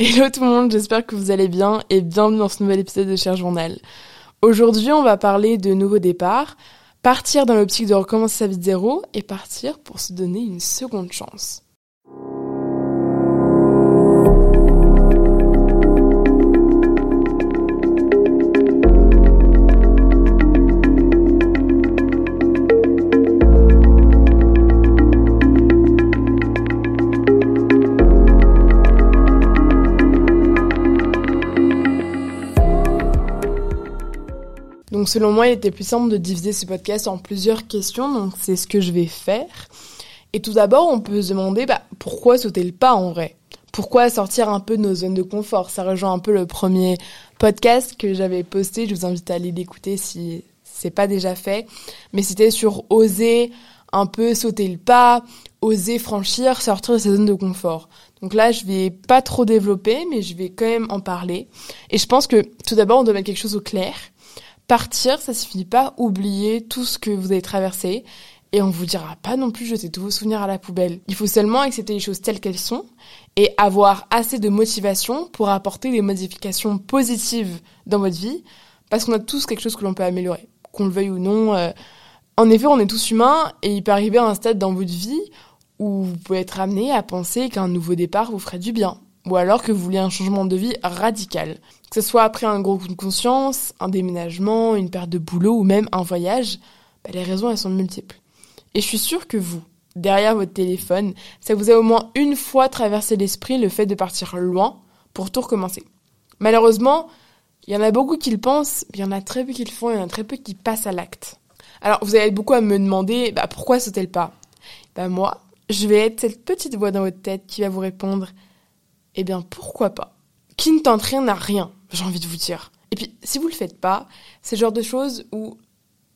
Hello tout le monde, j'espère que vous allez bien et bienvenue dans ce nouvel épisode de Cher Journal. Aujourd'hui, on va parler de nouveau départ, partir dans l'optique de recommencer sa vie de zéro et partir pour se donner une seconde chance. Donc selon moi, il était plus simple de diviser ce podcast en plusieurs questions, donc c'est ce que je vais faire. Et tout d'abord, on peut se demander bah, pourquoi sauter le pas en vrai? Pourquoi sortir un peu de nos zones de confort? Ça rejoint un peu le premier podcast que j'avais posté, je vous invite à aller l'écouter si c'est pas déjà fait. Mais c'était sur oser un peu sauter le pas, oser franchir, sortir de sa zone de confort. Donc là, je vais pas trop développer, mais je vais quand même en parler. Et je pense que tout d'abord, on doit mettre quelque chose au clair. Partir, ça suffit pas oublier tout ce que vous avez traversé et on vous dira pas non plus jeter tous vos souvenirs à la poubelle. Il faut seulement accepter les choses telles qu'elles sont et avoir assez de motivation pour apporter des modifications positives dans votre vie parce qu'on a tous quelque chose que l'on peut améliorer, qu'on le veuille ou non. Euh. En effet, on est tous humains et il peut arriver à un stade dans votre vie où vous pouvez être amené à penser qu'un nouveau départ vous ferait du bien ou alors que vous voulez un changement de vie radical. Que ce soit après un gros coup de conscience, un déménagement, une perte de boulot ou même un voyage, bah, les raisons elles sont multiples. Et je suis sûre que vous, derrière votre téléphone, ça vous a au moins une fois traversé l'esprit le fait de partir loin pour tout recommencer. Malheureusement, il y en a beaucoup qui le pensent, mais il y en a très peu qui le font, il y en a très peu qui passent à l'acte. Alors vous allez beaucoup à me demander bah, pourquoi sauter le pas? Bah moi, je vais être cette petite voix dans votre tête qui va vous répondre eh bien pourquoi pas? Qui ne tente rien n'a rien, j'ai envie de vous dire. Et puis si vous le faites pas, c'est le genre de choses où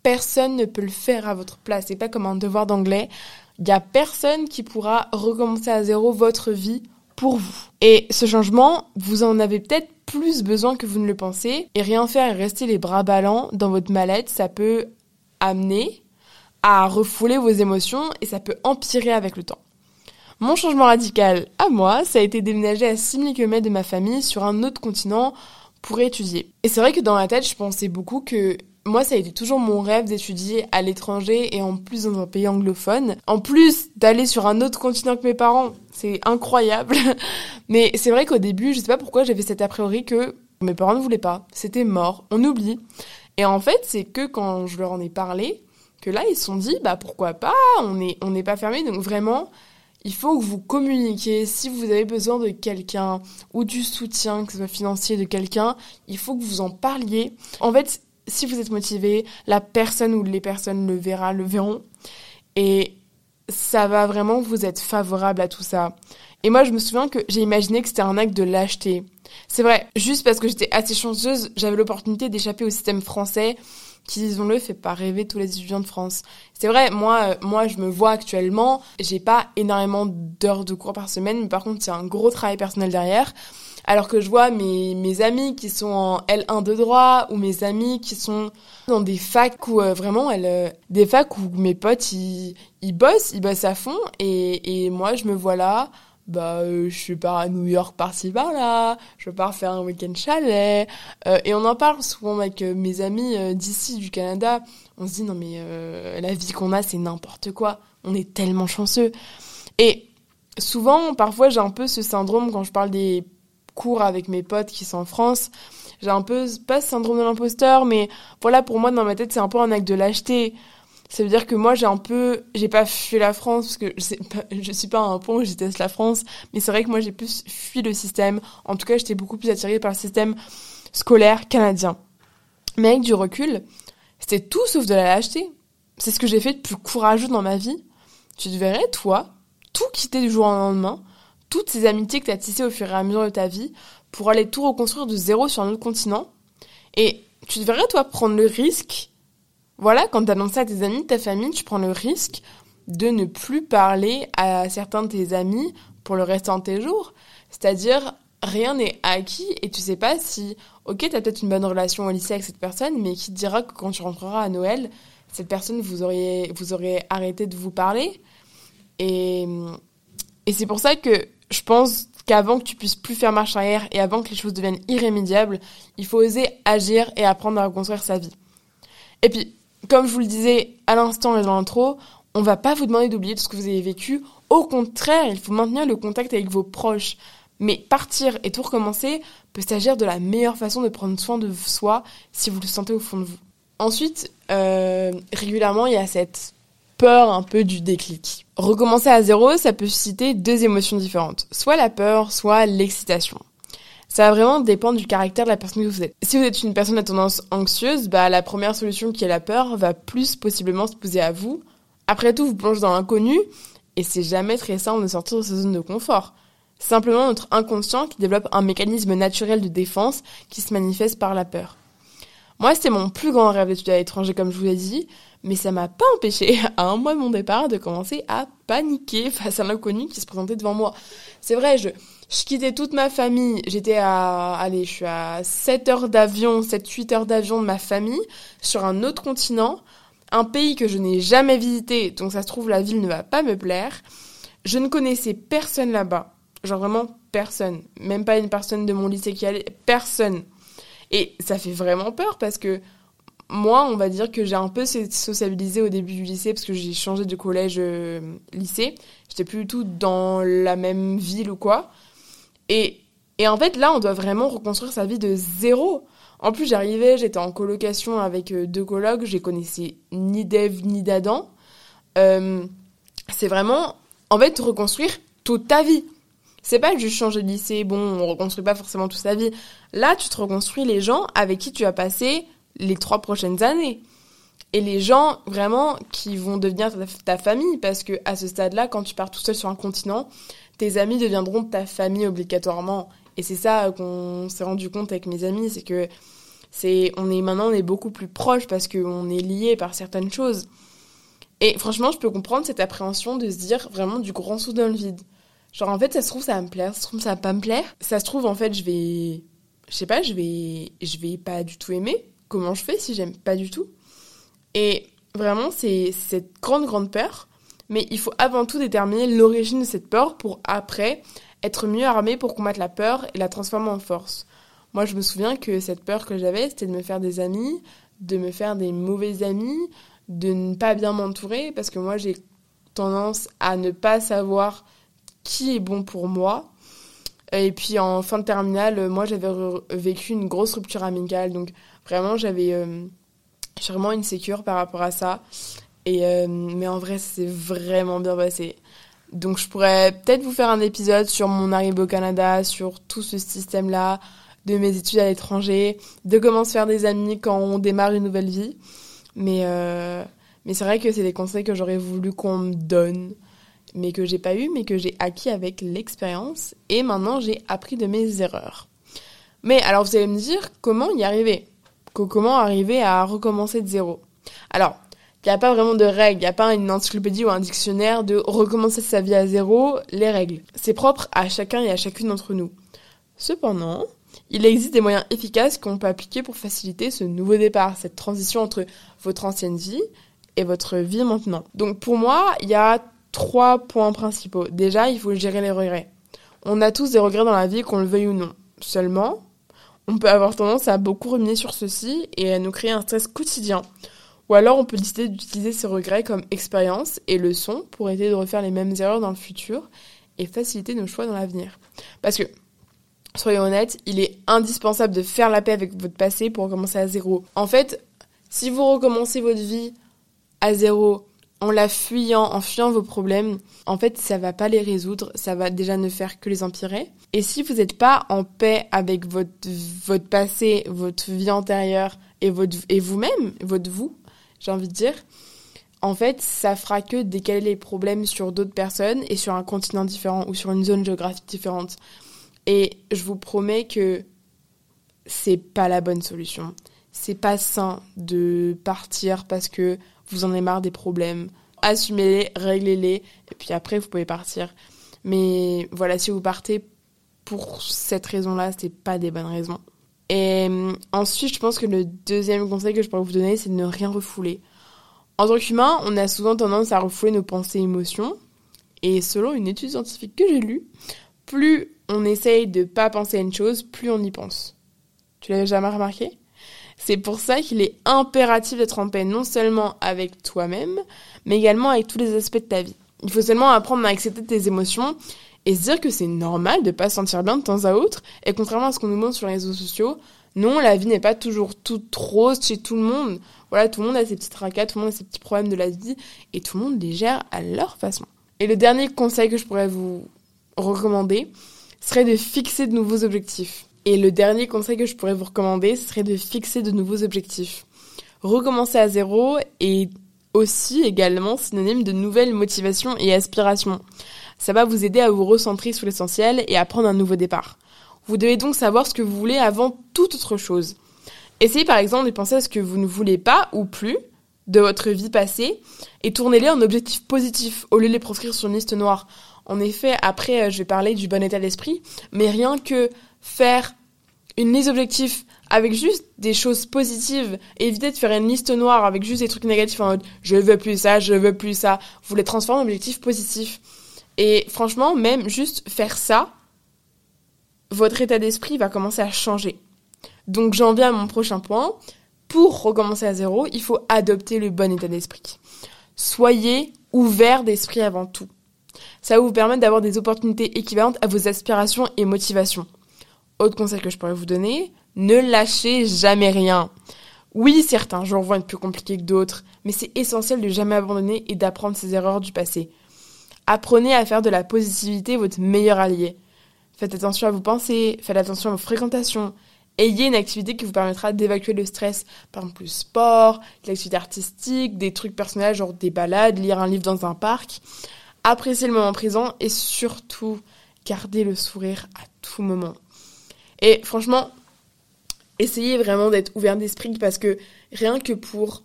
personne ne peut le faire à votre place. C'est pas comme un devoir d'anglais. Il y a personne qui pourra recommencer à zéro votre vie pour vous. Et ce changement, vous en avez peut-être plus besoin que vous ne le pensez. Et rien faire et rester les bras ballants dans votre mallette, ça peut amener à refouler vos émotions et ça peut empirer avec le temps. Mon changement radical à moi, ça a été déménager à 6000 km de ma famille sur un autre continent pour étudier. Et c'est vrai que dans la tête, je pensais beaucoup que moi, ça a été toujours mon rêve d'étudier à l'étranger et en plus dans un pays anglophone. En plus d'aller sur un autre continent que mes parents, c'est incroyable. Mais c'est vrai qu'au début, je sais pas pourquoi j'avais cet a priori que mes parents ne voulaient pas. C'était mort, on oublie. Et en fait, c'est que quand je leur en ai parlé, que là, ils se sont dit, bah pourquoi pas, on n'est on n'est pas fermé. Donc vraiment, il faut que vous communiquiez. Si vous avez besoin de quelqu'un ou du soutien, que ce soit financier de quelqu'un, il faut que vous en parliez. En fait, si vous êtes motivé, la personne ou les personnes le verra, le verront. Et ça va vraiment vous être favorable à tout ça. Et moi, je me souviens que j'ai imaginé que c'était un acte de lâcheté. C'est vrai, juste parce que j'étais assez chanceuse, j'avais l'opportunité d'échapper au système français qui, disons-le, fait pas rêver tous les étudiants de France. C'est vrai, moi, euh, moi, je me vois actuellement, j'ai pas énormément d'heures de cours par semaine, mais par contre, c'est un gros travail personnel derrière. Alors que je vois mes, mes amis qui sont en L1 de droit ou mes amis qui sont dans des facs où euh, vraiment euh, des facs où mes potes ils, ils bossent, ils bossent à fond et, et moi je me vois là bah euh, je pars à New York par-ci par-là, je pars faire un week-end chalet euh, et on en parle souvent avec euh, mes amis d'ici du Canada. On se dit non mais la vie qu'on a c'est n'importe quoi, on est tellement chanceux. Et souvent parfois j'ai un peu ce syndrome quand je parle des cours avec mes potes qui sont en France, j'ai un peu pas ce syndrome de l'imposteur mais voilà pour moi dans ma tête c'est un peu un acte de lâcheté. Ça veut dire que moi, j'ai un peu, j'ai pas fui la France parce que je, sais suis pas un pont, je déteste la France, mais c'est vrai que moi, j'ai plus fui le système. En tout cas, j'étais beaucoup plus attirée par le système scolaire canadien. Mais avec du recul, c'était tout sauf de la lâcheté. C'est ce que j'ai fait de plus courageux dans ma vie. Tu devrais, toi, tout quitter du jour au lendemain, toutes ces amitiés que tu tissées au fur et à mesure de ta vie, pour aller tout reconstruire de zéro sur un autre continent. Et tu devrais, toi, prendre le risque voilà, quand tu annonces ça à tes amis, ta famille, tu prends le risque de ne plus parler à certains de tes amis pour le restant de tes jours. C'est-à-dire, rien n'est acquis et tu sais pas si, ok, tu as peut-être une bonne relation au lycée avec cette personne, mais qui te dira que quand tu rentreras à Noël, cette personne, vous auriez, vous arrêté de vous parler. Et, et c'est pour ça que je pense qu'avant que tu puisses plus faire marche arrière et avant que les choses deviennent irrémédiables, il faut oser agir et apprendre à reconstruire sa vie. Et puis, comme je vous le disais à l'instant et dans l'intro, on va pas vous demander d'oublier tout ce que vous avez vécu. Au contraire, il faut maintenir le contact avec vos proches. Mais partir et tout recommencer peut s'agir de la meilleure façon de prendre soin de soi si vous le sentez au fond de vous. Ensuite, euh, régulièrement, il y a cette peur un peu du déclic. Recommencer à zéro, ça peut susciter deux émotions différentes. Soit la peur, soit l'excitation. Ça va vraiment dépendre du caractère de la personne que vous êtes. Si vous êtes une personne à tendance anxieuse, bah, la première solution qui est la peur va plus possiblement se poser à vous. Après tout, vous plongez dans l'inconnu et c'est jamais très simple de sortir de sa zone de confort simplement notre inconscient qui développe un mécanisme naturel de défense qui se manifeste par la peur. Moi, c'était mon plus grand rêve d'étudier à l'étranger, comme je vous l'ai dit, mais ça m'a pas empêché, à un mois de mon départ, de commencer à paniquer face à l'inconnu qui se présentait devant moi. C'est vrai, je, je quittais toute ma famille, j'étais à, allez, je suis à 7 heures d'avion, 7-8 heures d'avion de ma famille, sur un autre continent, un pays que je n'ai jamais visité, donc ça se trouve la ville ne va pas me plaire. Je ne connaissais personne là-bas. Genre vraiment personne. Même pas une personne de mon lycée qui allait. Personne. Et ça fait vraiment peur parce que moi, on va dire que j'ai un peu sociabilisé au début du lycée parce que j'ai changé de collège euh, lycée. J'étais plus du tout dans la même ville ou quoi. Et, et en fait, là, on doit vraiment reconstruire sa vie de zéro. En plus, j'arrivais, j'étais en colocation avec euh, deux colocs, je connaissais ni d'Eve ni d'Adam. Euh, c'est vraiment, en fait, reconstruire toute ta vie. C'est pas juste changer de lycée, bon, on reconstruit pas forcément toute sa vie. Là, tu te reconstruis les gens avec qui tu as passé les trois prochaines années. Et les gens vraiment qui vont devenir ta, famille, parce que à ce stade-là, quand tu pars tout seul sur un continent, tes amis deviendront ta famille obligatoirement. Et c'est ça qu'on s'est rendu compte avec mes amis, c'est que c'est, on est maintenant on est beaucoup plus proches parce qu'on est liés par certaines choses. Et franchement, je peux comprendre cette appréhension de se dire vraiment du grand saut dans le vide. Genre, en fait, ça se trouve, ça va me plaire, ça se trouve, ça va pas me plaire. Ça se trouve, en fait, je vais. Je sais pas, je vais. Je vais pas du tout aimer. Comment je fais si j'aime pas du tout? Et vraiment, c'est cette grande, grande peur. Mais il faut avant tout déterminer l'origine de cette peur pour après être mieux armé pour combattre la peur et la transformer en force. Moi, je me souviens que cette peur que j'avais, c'était de me faire des amis, de me faire des mauvais amis, de ne pas bien m'entourer, parce que moi, j'ai tendance à ne pas savoir qui est bon pour moi. Et puis en fin de terminale, moi j'avais vécu une grosse rupture amicale, donc vraiment j'avais euh, vraiment une sécure par rapport à ça. Et euh, mais en vrai, c'est vraiment bien passé. Donc je pourrais peut-être vous faire un épisode sur mon arrivée au Canada, sur tout ce système-là, de mes études à l'étranger, de comment se faire des amis quand on démarre une nouvelle vie. Mais, euh, mais c'est vrai que c'est des conseils que j'aurais voulu qu'on me donne mais que j'ai pas eu, mais que j'ai acquis avec l'expérience. Et maintenant, j'ai appris de mes erreurs. Mais alors, vous allez me dire comment y arriver? Comment arriver à recommencer de zéro? Alors, il n'y a pas vraiment de règles, il n'y a pas une encyclopédie ou un dictionnaire de recommencer sa vie à zéro, les règles. C'est propre à chacun et à chacune d'entre nous. Cependant, il existe des moyens efficaces qu'on peut appliquer pour faciliter ce nouveau départ, cette transition entre votre ancienne vie et votre vie maintenant. Donc pour moi, il y a trois points principaux. Déjà, il faut gérer les regrets. On a tous des regrets dans la vie, qu'on le veuille ou non. Seulement, on peut avoir tendance à beaucoup ruminer sur ceci et à nous créer un stress quotidien. Ou alors on peut décider d'utiliser ces regrets comme expérience et leçon pour aider de refaire les mêmes erreurs dans le futur et faciliter nos choix dans l'avenir. Parce que, soyons honnêtes, il est indispensable de faire la paix avec votre passé pour recommencer à zéro. En fait, si vous recommencez votre vie à zéro en la fuyant, en fuyant vos problèmes, en fait, ça va pas les résoudre, ça va déjà ne faire que les empirer. Et si vous n'êtes pas en paix avec votre, votre passé, votre vie antérieure et, votre, et vous-même, votre vous, j'ai envie de dire, en fait, ça fera que décaler les problèmes sur d'autres personnes et sur un continent différent ou sur une zone géographique différente. Et je vous promets que c'est pas la bonne solution. C'est pas sain de partir parce que vous en avez marre des problèmes, assumez-les, réglez-les, et puis après vous pouvez partir. Mais voilà, si vous partez pour cette raison-là, c'est pas des bonnes raisons. Et euh, ensuite, je pense que le deuxième conseil que je pourrais vous donner, c'est de ne rien refouler. En tant qu'humain, on a souvent tendance à refouler nos pensées et émotions. Et selon une étude scientifique que j'ai lue, plus on essaye de pas penser à une chose, plus on y pense. Tu l'avais jamais remarqué? C'est pour ça qu'il est impératif d'être en paix non seulement avec toi-même, mais également avec tous les aspects de ta vie. Il faut seulement apprendre à accepter tes émotions et se dire que c'est normal de pas se sentir bien de temps à autre. Et contrairement à ce qu'on nous montre sur les réseaux sociaux, non, la vie n'est pas toujours toute rose chez tout le monde. Voilà, tout le monde a ses petits tracas, tout le monde a ses petits problèmes de la vie, et tout le monde les gère à leur façon. Et le dernier conseil que je pourrais vous recommander serait de fixer de nouveaux objectifs. Et le dernier conseil que je pourrais vous recommander serait de fixer de nouveaux objectifs. Recommencer à zéro est aussi également synonyme de nouvelles motivations et aspirations. Ça va vous aider à vous recentrer sur l'essentiel et à prendre un nouveau départ. Vous devez donc savoir ce que vous voulez avant toute autre chose. Essayez par exemple de penser à ce que vous ne voulez pas ou plus de votre vie passée et tournez-les en objectifs positifs au lieu de les proscrire sur une liste noire. En effet, après, euh, je vais parler du bon état d'esprit, mais rien que faire une liste d'objectifs avec juste des choses positives éviter de faire une liste noire avec juste des trucs négatifs en mode je veux plus ça, je veux plus ça. Vous les transformez en objectifs positifs. Et franchement, même juste faire ça, votre état d'esprit va commencer à changer. Donc j'en viens à mon prochain point. Pour recommencer à zéro, il faut adopter le bon état d'esprit. Soyez ouvert d'esprit avant tout. Ça va vous permettre d'avoir des opportunités équivalentes à vos aspirations et motivations. Autre conseil que je pourrais vous donner, ne lâchez jamais rien. Oui, certains jours vont être plus compliqués que d'autres, mais c'est essentiel de jamais abandonner et d'apprendre ses erreurs du passé. Apprenez à faire de la positivité votre meilleur allié. Faites attention à vos pensées, faites attention à vos fréquentations. Ayez une activité qui vous permettra d'évacuer le stress, par exemple le sport, l'activité artistique, des trucs personnels genre des balades, lire un livre dans un parc. Appréciez le moment présent et surtout gardez le sourire à tout moment. Et franchement, essayez vraiment d'être ouvert d'esprit parce que rien que pour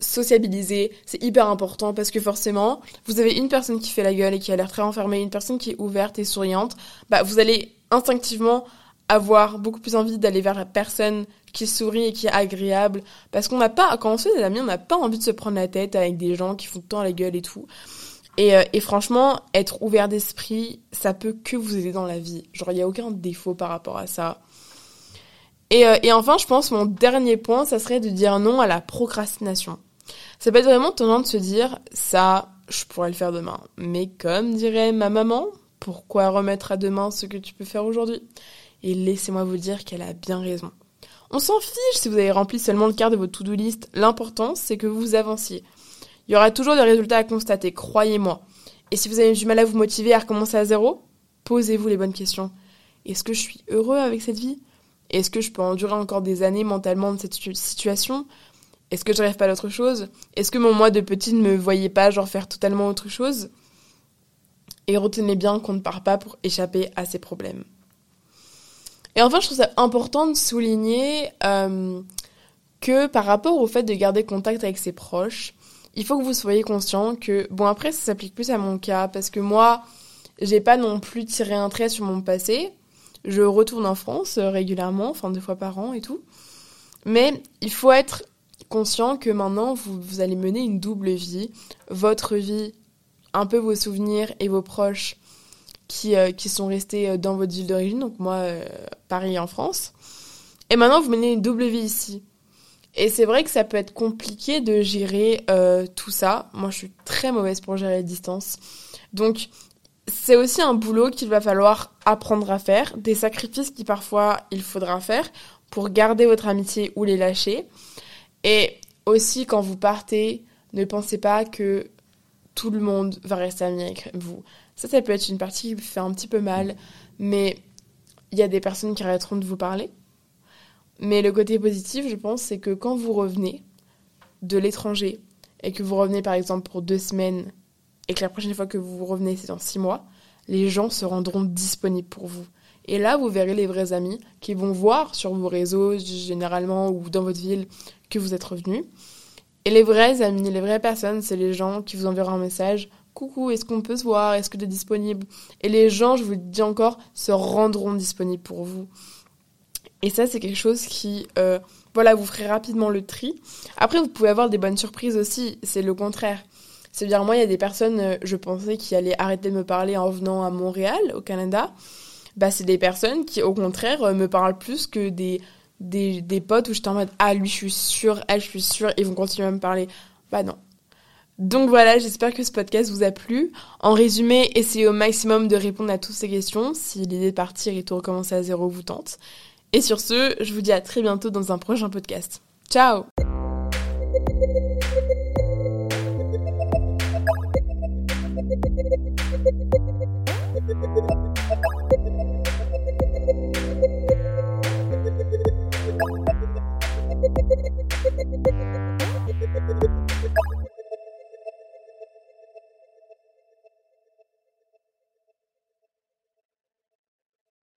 sociabiliser, c'est hyper important parce que forcément, vous avez une personne qui fait la gueule et qui a l'air très enfermée, une personne qui est ouverte et souriante, bah vous allez instinctivement avoir beaucoup plus envie d'aller vers la personne qui sourit et qui est agréable parce qu'on n'a pas quand on se fait des amis, on n'a pas envie de se prendre la tête avec des gens qui font temps la gueule et tout. Et, euh, et franchement, être ouvert d'esprit, ça peut que vous aider dans la vie. Genre, il n'y a aucun défaut par rapport à ça. Et, euh, et enfin, je pense, mon dernier point, ça serait de dire non à la procrastination. Ça peut être vraiment tendance de se dire, ça, je pourrais le faire demain. Mais comme dirait ma maman, pourquoi remettre à demain ce que tu peux faire aujourd'hui? Et laissez-moi vous dire qu'elle a bien raison. On s'en fiche si vous avez rempli seulement le quart de votre to-do list. L'important, c'est que vous avanciez. Il y aura toujours des résultats à constater, croyez-moi. Et si vous avez du mal à vous motiver à recommencer à zéro, posez-vous les bonnes questions. Est-ce que je suis heureux avec cette vie? Est-ce que je peux endurer encore des années mentalement de cette situation? Est-ce que je rêve pas d'autre chose? Est-ce que mon moi de petite ne me voyait pas genre faire totalement autre chose? Et retenez bien qu'on ne part pas pour échapper à ces problèmes. Et enfin, je trouve ça important de souligner euh, que par rapport au fait de garder contact avec ses proches, il faut que vous soyez conscient que, bon après ça s'applique plus à mon cas, parce que moi, j'ai pas non plus tiré un trait sur mon passé. Je retourne en France euh, régulièrement, enfin deux fois par an et tout. Mais il faut être conscient que maintenant, vous, allez mener une double vie. Votre vie, un peu vos souvenirs et vos proches qui, euh, qui sont restés euh, dans votre ville d'origine, donc moi, Paris en France. Et maintenant, vous menez une double vie ici. Et c'est vrai que ça peut être compliqué de gérer tout ça. Moi, je suis très mauvaise pour gérer les distances. Donc, c'est aussi un boulot qu'il va falloir apprendre à faire, des sacrifices qui parfois il faudra faire pour garder votre amitié ou les lâcher. Et aussi, quand vous partez, ne pensez pas que tout le monde va rester ami avec vous. Ça, ça peut être une partie qui fait un petit peu mal, mais il y a des personnes qui arrêteront de vous parler. Mais le côté positif, je pense, c'est que quand vous revenez de l'étranger et que vous revenez par exemple pour deux semaines et que la prochaine fois que vous revenez, c'est dans six mois, les gens se rendront disponibles pour vous. Et là, vous verrez les vrais amis qui vont voir sur vos réseaux, généralement, ou dans votre ville, que vous êtes revenu. Et les vrais amis, les vraies personnes, c'est les gens qui vous enverront un message. Coucou, est-ce qu'on peut se voir? Est-ce que tu es disponible? Et les gens, je vous le dis encore, se rendront disponibles pour vous. Et ça, c'est quelque chose qui, euh, voilà, vous ferez rapidement le tri. Après, vous pouvez avoir des bonnes surprises aussi. C'est le contraire. C'est-à-dire, moi, il y a des personnes, euh, je pensais, qui allaient arrêter de me parler en venant à Montréal, au Canada. Bah, c'est des personnes qui, au contraire, euh, me parlent plus que des, des, des potes où j'étais en mode, ah, lui, je suis sûre, elle, je suis sûre, ils vont continuer à me parler. Bah, non. Donc voilà, j'espère que ce podcast vous a plu. En résumé, essayez au maximum de répondre à toutes ces questions si l'idée de partir et de recommencer à zéro vous tente. Et sur ce, je vous dis à très bientôt dans un prochain podcast. Ciao